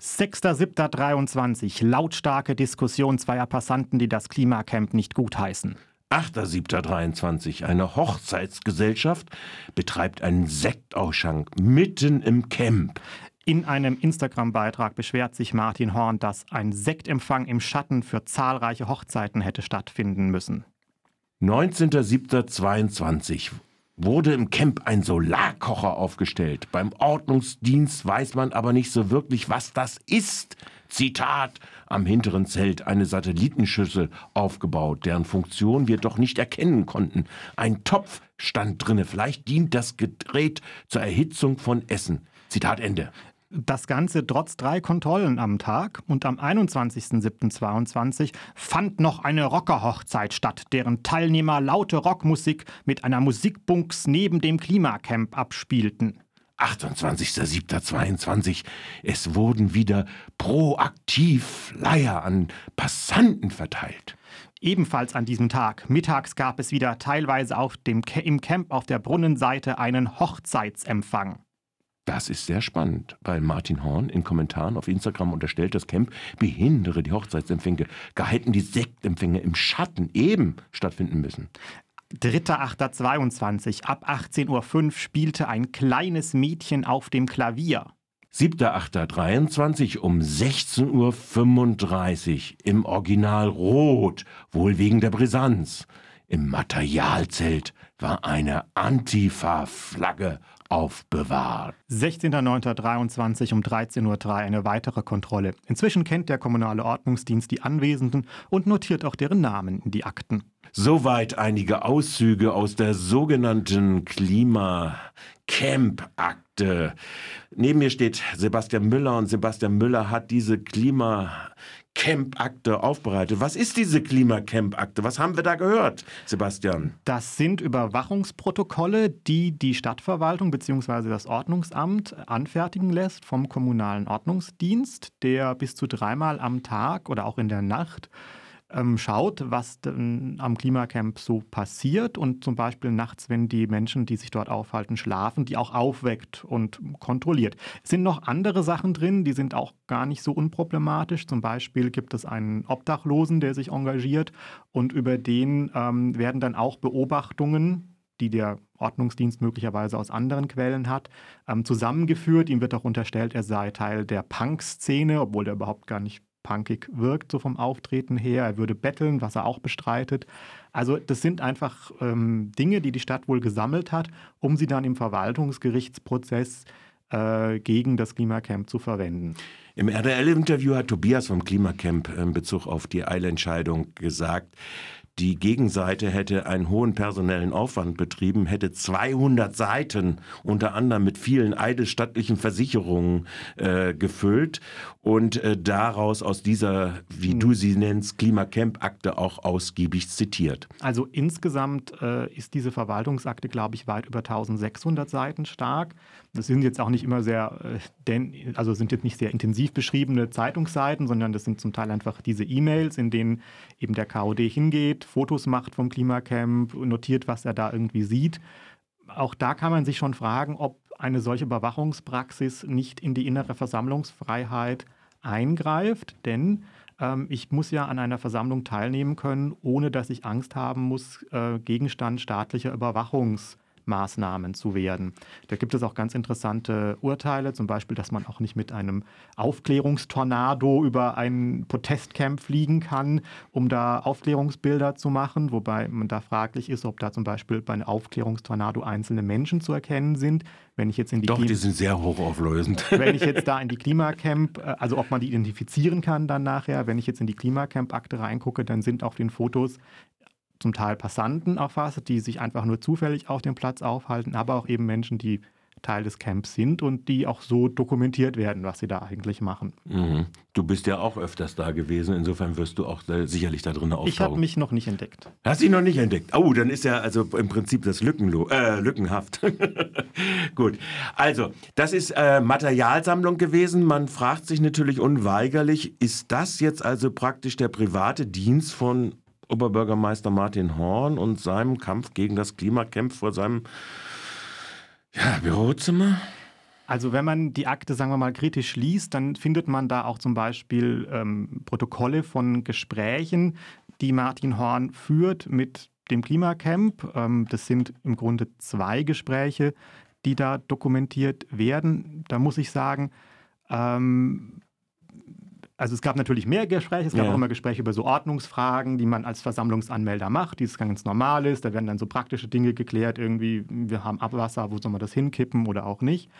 6.7.23. Lautstarke Diskussion zweier Passanten, die das Klimacamp nicht gutheißen. 8.7.23. Eine Hochzeitsgesellschaft betreibt einen Sektausschank mitten im Camp. In einem Instagram-Beitrag beschwert sich Martin Horn, dass ein Sektempfang im Schatten für zahlreiche Hochzeiten hätte stattfinden müssen. 19.07.22 wurde im Camp ein Solarkocher aufgestellt. Beim Ordnungsdienst weiß man aber nicht so wirklich, was das ist. Zitat, am hinteren Zelt eine Satellitenschüssel aufgebaut, deren Funktion wir doch nicht erkennen konnten. Ein Topf stand drinne, vielleicht dient das Gerät zur Erhitzung von Essen. Zitat Ende. Das Ganze trotz drei Kontrollen am Tag und am 21.07.22 fand noch eine Rockerhochzeit statt, deren Teilnehmer laute Rockmusik mit einer Musikbunks neben dem Klimacamp abspielten. 28.07.22. Es wurden wieder proaktiv Flyer an Passanten verteilt. Ebenfalls an diesem Tag, mittags gab es wieder teilweise auf dem, im Camp auf der Brunnenseite einen Hochzeitsempfang. Das ist sehr spannend, weil Martin Horn in Kommentaren auf Instagram unterstellt, das Camp behindere die Hochzeitsempfänge. Gar hätten die Sektempfänge im Schatten eben stattfinden müssen. 3.8.22. Ab 18.05 Uhr spielte ein kleines Mädchen auf dem Klavier. 7.8.23 um 16.35 Uhr im Original Rot, wohl wegen der Brisanz. Im Materialzelt war eine Antifa-Flagge aufbewahrt. 16.09.23 um 13.03 Uhr eine weitere Kontrolle. Inzwischen kennt der kommunale Ordnungsdienst die Anwesenden und notiert auch deren Namen in die Akten. Soweit einige Auszüge aus der sogenannten Klima-Camp-Akte. Neben mir steht Sebastian Müller und Sebastian Müller hat diese Klima Camp-Akte aufbereitet. Was ist diese Klimacamp-Akte? Was haben wir da gehört, Sebastian? Das sind Überwachungsprotokolle, die die Stadtverwaltung bzw. das Ordnungsamt anfertigen lässt vom kommunalen Ordnungsdienst, der bis zu dreimal am Tag oder auch in der Nacht ähm, schaut, was am Klimacamp so passiert und zum Beispiel nachts, wenn die Menschen, die sich dort aufhalten, schlafen, die auch aufweckt und kontrolliert. Es sind noch andere Sachen drin, die sind auch gar nicht so unproblematisch. Zum Beispiel gibt es einen Obdachlosen, der sich engagiert und über den ähm, werden dann auch Beobachtungen die der Ordnungsdienst möglicherweise aus anderen Quellen hat, ähm, zusammengeführt. Ihm wird auch unterstellt, er sei Teil der Punk-Szene, obwohl er überhaupt gar nicht punkig wirkt, so vom Auftreten her. Er würde betteln, was er auch bestreitet. Also das sind einfach ähm, Dinge, die die Stadt wohl gesammelt hat, um sie dann im Verwaltungsgerichtsprozess äh, gegen das Klimacamp zu verwenden. Im RDL-Interview hat Tobias vom Klimacamp in Bezug auf die Eilentscheidung gesagt, die Gegenseite hätte einen hohen personellen Aufwand betrieben, hätte 200 Seiten unter anderem mit vielen eidesstattlichen Versicherungen äh, gefüllt und äh, daraus aus dieser, wie hm. du sie nennst, Klimacamp-Akte auch ausgiebig zitiert. Also insgesamt äh, ist diese Verwaltungsakte, glaube ich, weit über 1600 Seiten stark. Das sind jetzt auch nicht immer sehr, äh, also sind jetzt nicht sehr intensiv beschriebene Zeitungsseiten, sondern das sind zum Teil einfach diese E-Mails, in denen eben der KOD hingeht, Fotos macht vom Klimacamp, notiert, was er da irgendwie sieht. Auch da kann man sich schon fragen, ob eine solche Überwachungspraxis nicht in die innere Versammlungsfreiheit eingreift, denn ähm, ich muss ja an einer Versammlung teilnehmen können, ohne dass ich Angst haben muss, äh, Gegenstand staatlicher Überwachungs Maßnahmen zu werden. Da gibt es auch ganz interessante Urteile, zum Beispiel, dass man auch nicht mit einem Aufklärungstornado über ein Protestcamp fliegen kann, um da Aufklärungsbilder zu machen, wobei man da fraglich ist, ob da zum Beispiel bei einem Aufklärungstornado einzelne Menschen zu erkennen sind. Wenn ich jetzt in die Doch, Klima die sind sehr hochauflösend. Wenn ich jetzt da in die Klimacamp, äh, also ob man die identifizieren kann dann nachher, wenn ich jetzt in die Klimacamp-Akte reingucke, dann sind auf den Fotos zum Teil Passanten erfasst, die sich einfach nur zufällig auf dem Platz aufhalten, aber auch eben Menschen, die Teil des Camps sind und die auch so dokumentiert werden, was sie da eigentlich machen. Mhm. Du bist ja auch öfters da gewesen, insofern wirst du auch sicherlich da drin auftauchen. Ich habe mich noch nicht entdeckt. Hast du ihn noch nicht entdeckt? Oh, dann ist ja also im Prinzip das Lückenlo äh, lückenhaft. Gut, also das ist äh, Materialsammlung gewesen. Man fragt sich natürlich unweigerlich, ist das jetzt also praktisch der private Dienst von Oberbürgermeister Martin Horn und seinem Kampf gegen das Klimacamp vor seinem ja, Bürozimmer? Also wenn man die Akte, sagen wir mal, kritisch liest, dann findet man da auch zum Beispiel ähm, Protokolle von Gesprächen, die Martin Horn führt mit dem Klimacamp. Ähm, das sind im Grunde zwei Gespräche, die da dokumentiert werden. Da muss ich sagen, ähm, also es gab natürlich mehr Gespräche, es gab ja. auch immer Gespräche über so Ordnungsfragen, die man als Versammlungsanmelder macht, die es ganz normal ist. Da werden dann so praktische Dinge geklärt, irgendwie, wir haben Abwasser, wo soll man das hinkippen oder auch nicht.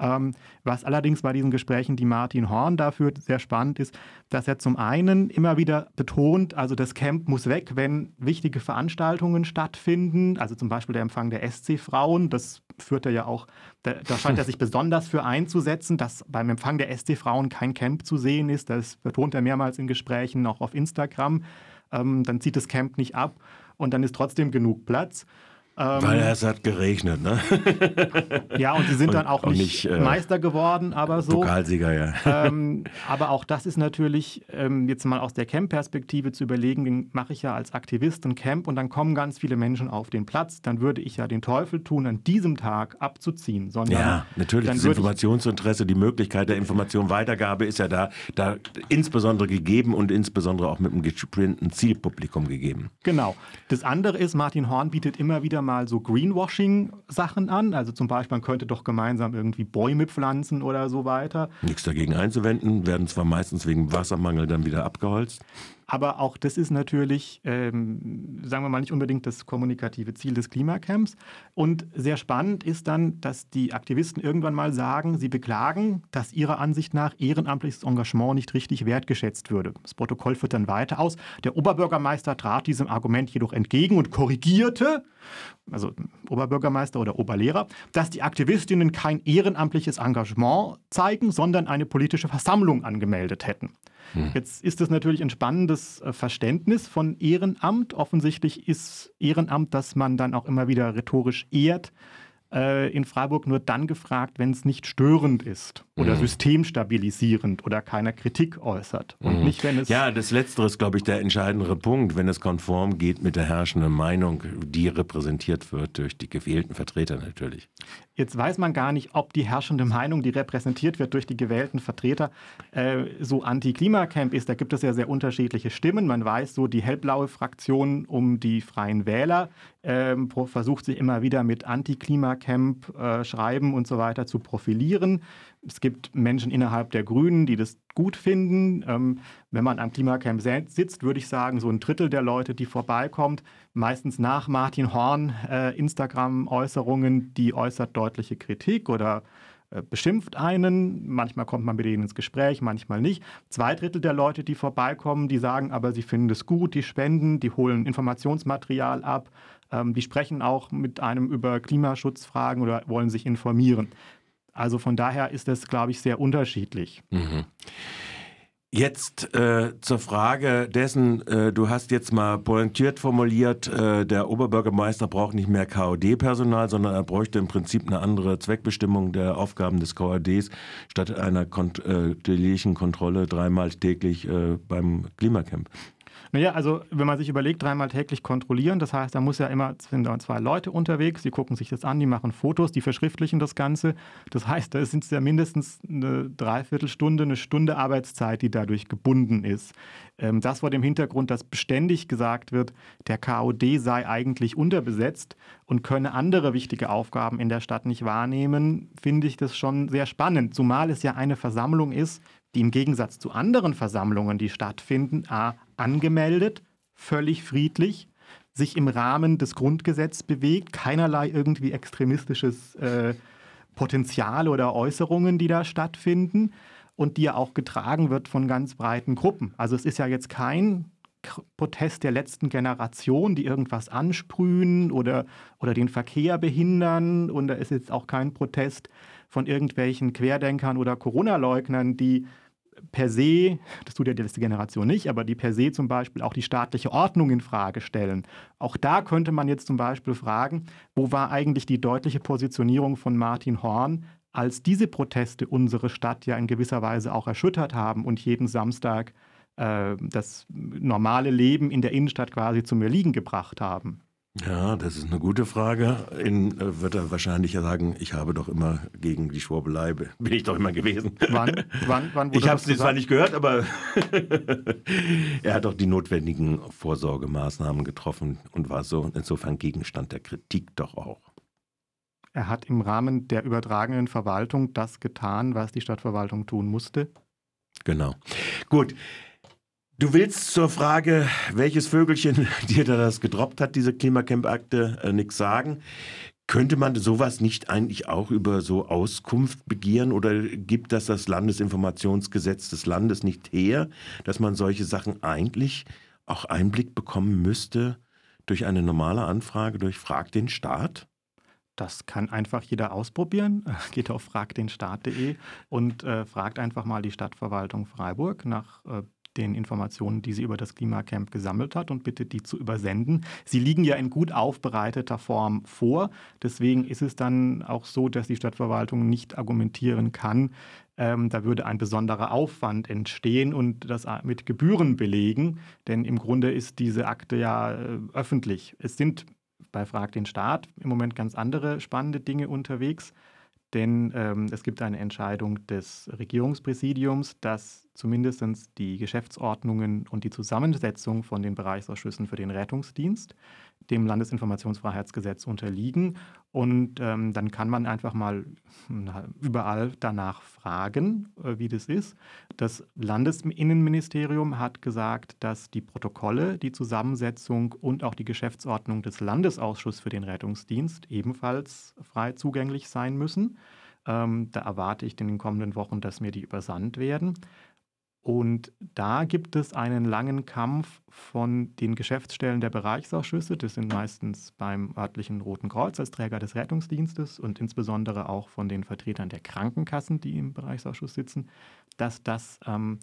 Ähm, was allerdings bei diesen Gesprächen, die Martin Horn da führt, sehr spannend ist, dass er zum einen immer wieder betont, also das Camp muss weg, wenn wichtige Veranstaltungen stattfinden, also zum Beispiel der Empfang der SC-Frauen, das führt er ja auch, da, da scheint er sich besonders für einzusetzen, dass beim Empfang der SC-Frauen kein Camp zu sehen ist, das betont er mehrmals in Gesprächen, auch auf Instagram, ähm, dann zieht das Camp nicht ab und dann ist trotzdem genug Platz. Ähm, Weil es hat geregnet, ne? ja, und sie sind und, dann auch nicht, nicht äh, Meister geworden, aber so. Pokalsieger, ja. Ähm, aber auch das ist natürlich, ähm, jetzt mal aus der Camp-Perspektive zu überlegen, mache ich ja als Aktivist ein Camp und dann kommen ganz viele Menschen auf den Platz. Dann würde ich ja den Teufel tun, an diesem Tag abzuziehen. Sondern ja, natürlich. Das Informationsinteresse, die Möglichkeit der Informationsweitergabe ist ja da, da insbesondere gegeben und insbesondere auch mit einem gesprinten Zielpublikum gegeben. Genau. Das andere ist, Martin Horn bietet immer wieder mal so Greenwashing-Sachen an. Also zum Beispiel, man könnte doch gemeinsam irgendwie Bäume pflanzen oder so weiter. Nichts dagegen einzuwenden, werden zwar meistens wegen Wassermangel dann wieder abgeholzt. Aber auch das ist natürlich, ähm, sagen wir mal, nicht unbedingt das kommunikative Ziel des Klimacamps. Und sehr spannend ist dann, dass die Aktivisten irgendwann mal sagen, sie beklagen, dass ihrer Ansicht nach ehrenamtliches Engagement nicht richtig wertgeschätzt würde. Das Protokoll führt dann weiter aus. Der Oberbürgermeister trat diesem Argument jedoch entgegen und korrigierte, also Oberbürgermeister oder Oberlehrer, dass die Aktivistinnen kein ehrenamtliches Engagement zeigen, sondern eine politische Versammlung angemeldet hätten. Hm. Jetzt ist es natürlich ein spannendes äh, Verständnis von Ehrenamt. Offensichtlich ist Ehrenamt, das man dann auch immer wieder rhetorisch ehrt, äh, in Freiburg nur dann gefragt, wenn es nicht störend ist oder mhm. systemstabilisierend oder keiner Kritik äußert. Und mhm. nicht, wenn es. Ja, das Letztere ist, glaube ich, der entscheidende Punkt, wenn es konform geht mit der herrschenden Meinung, die repräsentiert wird durch die gewählten Vertreter natürlich. Jetzt weiß man gar nicht, ob die herrschende Meinung, die repräsentiert wird durch die gewählten Vertreter, äh, so anti-Klimacamp ist. Da gibt es ja sehr unterschiedliche Stimmen. Man weiß so, die hellblaue Fraktion um die Freien Wähler äh, versucht sich immer wieder mit Anti-Klimacamp äh, schreiben und so weiter zu profilieren. Es gibt Menschen innerhalb der Grünen, die das gut finden. Ähm, wenn man am Klimacamp sitzt, würde ich sagen, so ein Drittel der Leute, die vorbeikommt, meistens nach Martin Horn äh, Instagram-Äußerungen, die äußert deutliche Kritik oder äh, beschimpft einen. Manchmal kommt man mit denen ins Gespräch, manchmal nicht. Zwei Drittel der Leute, die vorbeikommen, die sagen aber, sie finden es gut, die spenden, die holen Informationsmaterial ab, ähm, die sprechen auch mit einem über Klimaschutzfragen oder wollen sich informieren. Also von daher ist das, glaube ich, sehr unterschiedlich. Mhm. Jetzt äh, zur Frage dessen, äh, du hast jetzt mal pointiert formuliert, äh, der Oberbürgermeister braucht nicht mehr KOD-Personal, sondern er bräuchte im Prinzip eine andere Zweckbestimmung der Aufgaben des KODs statt einer kontinuierlichen äh, Kontrolle dreimal täglich äh, beim Klimacamp. Naja, also wenn man sich überlegt, dreimal täglich kontrollieren, das heißt, da muss ja immer sind da zwei Leute unterwegs, die gucken sich das an, die machen Fotos, die verschriftlichen das Ganze. Das heißt, da sind es ja mindestens eine Dreiviertelstunde, eine Stunde Arbeitszeit, die dadurch gebunden ist. Ähm, das vor dem Hintergrund, dass beständig gesagt wird, der KOD sei eigentlich unterbesetzt und könne andere wichtige Aufgaben in der Stadt nicht wahrnehmen, finde ich das schon sehr spannend. Zumal es ja eine Versammlung ist, die im Gegensatz zu anderen Versammlungen, die stattfinden, a, angemeldet, völlig friedlich, sich im Rahmen des Grundgesetzes bewegt, keinerlei irgendwie extremistisches äh, Potenzial oder Äußerungen, die da stattfinden und die ja auch getragen wird von ganz breiten Gruppen. Also es ist ja jetzt kein Protest der letzten Generation, die irgendwas ansprühen oder, oder den Verkehr behindern. Und da ist jetzt auch kein Protest von irgendwelchen Querdenkern oder Corona-Leugnern, die per se, das tut ja die letzte Generation nicht, aber die per se zum Beispiel auch die staatliche Ordnung in Frage stellen. Auch da könnte man jetzt zum Beispiel fragen, wo war eigentlich die deutliche Positionierung von Martin Horn, als diese Proteste unsere Stadt ja in gewisser Weise auch erschüttert haben und jeden Samstag äh, das normale Leben in der Innenstadt quasi zum Erliegen gebracht haben. Ja, das ist eine gute Frage. In, äh, wird er wahrscheinlich ja sagen, ich habe doch immer gegen die Schwurbelei, bin ich doch immer gewesen. Wann? wann, wann ich habe es zwar nicht gehört, aber er hat doch die notwendigen Vorsorgemaßnahmen getroffen und war so insofern Gegenstand der Kritik doch auch. Er hat im Rahmen der übertragenen Verwaltung das getan, was die Stadtverwaltung tun musste. Genau. Gut. Du willst zur Frage, welches Vögelchen dir da das gedroppt hat, diese Klimacamp-Akte, äh, nichts sagen. Könnte man sowas nicht eigentlich auch über so Auskunft begieren oder gibt das das Landesinformationsgesetz des Landes nicht her, dass man solche Sachen eigentlich auch Einblick bekommen müsste durch eine normale Anfrage, durch Frag den Staat? Das kann einfach jeder ausprobieren. Geht auf fragdenstaat.de und äh, fragt einfach mal die Stadtverwaltung Freiburg nach äh, den Informationen, die sie über das Klimacamp gesammelt hat und bittet die zu übersenden. Sie liegen ja in gut aufbereiteter Form vor. Deswegen ist es dann auch so, dass die Stadtverwaltung nicht argumentieren kann, ähm, da würde ein besonderer Aufwand entstehen und das mit Gebühren belegen. Denn im Grunde ist diese Akte ja äh, öffentlich. Es sind bei Frag den Staat im Moment ganz andere spannende Dinge unterwegs. Denn ähm, es gibt eine Entscheidung des Regierungspräsidiums, dass zumindest die Geschäftsordnungen und die Zusammensetzung von den Bereichsausschüssen für den Rettungsdienst dem Landesinformationsfreiheitsgesetz unterliegen. Und ähm, dann kann man einfach mal überall danach fragen, äh, wie das ist. Das Landesinnenministerium hat gesagt, dass die Protokolle, die Zusammensetzung und auch die Geschäftsordnung des Landesausschusses für den Rettungsdienst ebenfalls frei zugänglich sein müssen. Ähm, da erwarte ich in den kommenden Wochen, dass mir die übersandt werden. Und da gibt es einen langen Kampf von den Geschäftsstellen der Bereichsausschüsse, das sind meistens beim örtlichen Roten Kreuz als Träger des Rettungsdienstes und insbesondere auch von den Vertretern der Krankenkassen, die im Bereichsausschuss sitzen, dass das ähm,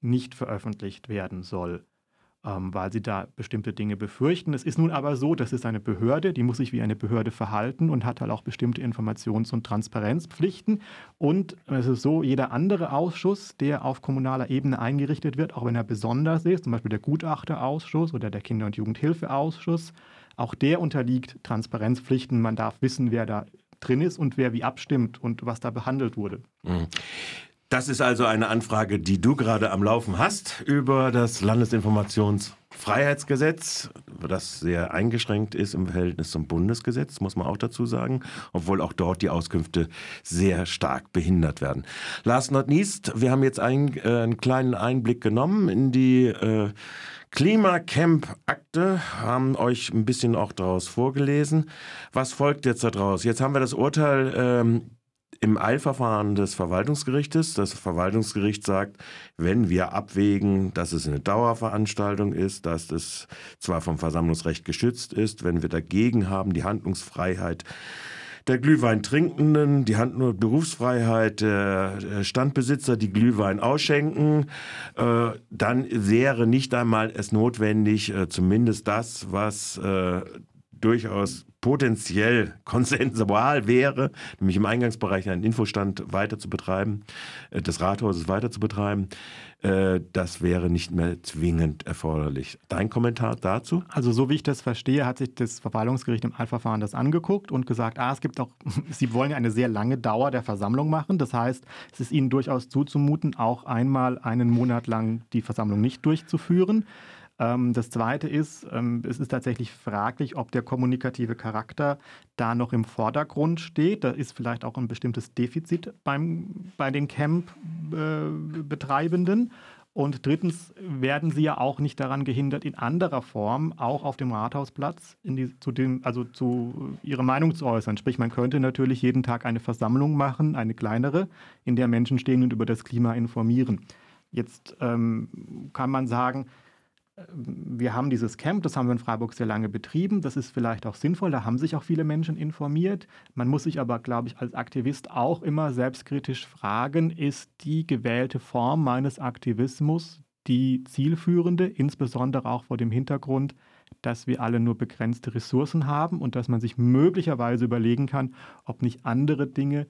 nicht veröffentlicht werden soll ähm, weil sie da bestimmte Dinge befürchten. Es ist nun aber so, das ist eine Behörde, die muss sich wie eine Behörde verhalten und hat halt auch bestimmte Informations- und Transparenzpflichten. Und es ist so, jeder andere Ausschuss, der auf kommunaler Ebene eingerichtet wird, auch wenn er besonders ist, zum Beispiel der Gutachterausschuss oder der Kinder- und Jugendhilfeausschuss, auch der unterliegt Transparenzpflichten. Man darf wissen, wer da drin ist und wer wie abstimmt und was da behandelt wurde. Mhm. Das ist also eine Anfrage, die du gerade am Laufen hast über das Landesinformationsfreiheitsgesetz, das sehr eingeschränkt ist im Verhältnis zum Bundesgesetz, muss man auch dazu sagen, obwohl auch dort die Auskünfte sehr stark behindert werden. Last not least, wir haben jetzt einen, äh, einen kleinen Einblick genommen in die äh, Klimacamp-Akte, haben euch ein bisschen auch daraus vorgelesen. Was folgt jetzt daraus? Jetzt haben wir das Urteil ähm, im Eilverfahren des Verwaltungsgerichtes. Das Verwaltungsgericht sagt, wenn wir abwägen, dass es eine Dauerveranstaltung ist, dass es zwar vom Versammlungsrecht geschützt ist, wenn wir dagegen haben die Handlungsfreiheit der Glühweintrinkenden, die Hand Berufsfreiheit der Standbesitzer, die Glühwein ausschenken, äh, dann wäre nicht einmal es notwendig, äh, zumindest das, was äh, durchaus potenziell konsensual wäre, nämlich im Eingangsbereich einen Infostand weiter zu betreiben, äh, des Rathauses weiter zu betreiben, äh, das wäre nicht mehr zwingend erforderlich. Dein Kommentar dazu? Also so wie ich das verstehe, hat sich das Verwaltungsgericht im Eilverfahren das angeguckt und gesagt, ah, es gibt auch, Sie wollen eine sehr lange Dauer der Versammlung machen. Das heißt, es ist Ihnen durchaus zuzumuten, auch einmal einen Monat lang die Versammlung nicht durchzuführen. Ähm, das Zweite ist, ähm, es ist tatsächlich fraglich, ob der kommunikative Charakter da noch im Vordergrund steht. Da ist vielleicht auch ein bestimmtes Defizit beim, bei den Camp-Betreibenden. Und drittens werden sie ja auch nicht daran gehindert, in anderer Form auch auf dem Rathausplatz die, zu dem, also zu ihre Meinung zu äußern. Sprich, man könnte natürlich jeden Tag eine Versammlung machen, eine kleinere, in der Menschen stehen und über das Klima informieren. Jetzt ähm, kann man sagen, wir haben dieses Camp, das haben wir in Freiburg sehr lange betrieben. Das ist vielleicht auch sinnvoll, da haben sich auch viele Menschen informiert. Man muss sich aber, glaube ich, als Aktivist auch immer selbstkritisch fragen, ist die gewählte Form meines Aktivismus die zielführende, insbesondere auch vor dem Hintergrund, dass wir alle nur begrenzte Ressourcen haben und dass man sich möglicherweise überlegen kann, ob nicht andere Dinge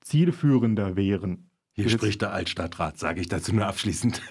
zielführender wären. Hier spricht der Altstadtrat, sage ich dazu nur abschließend.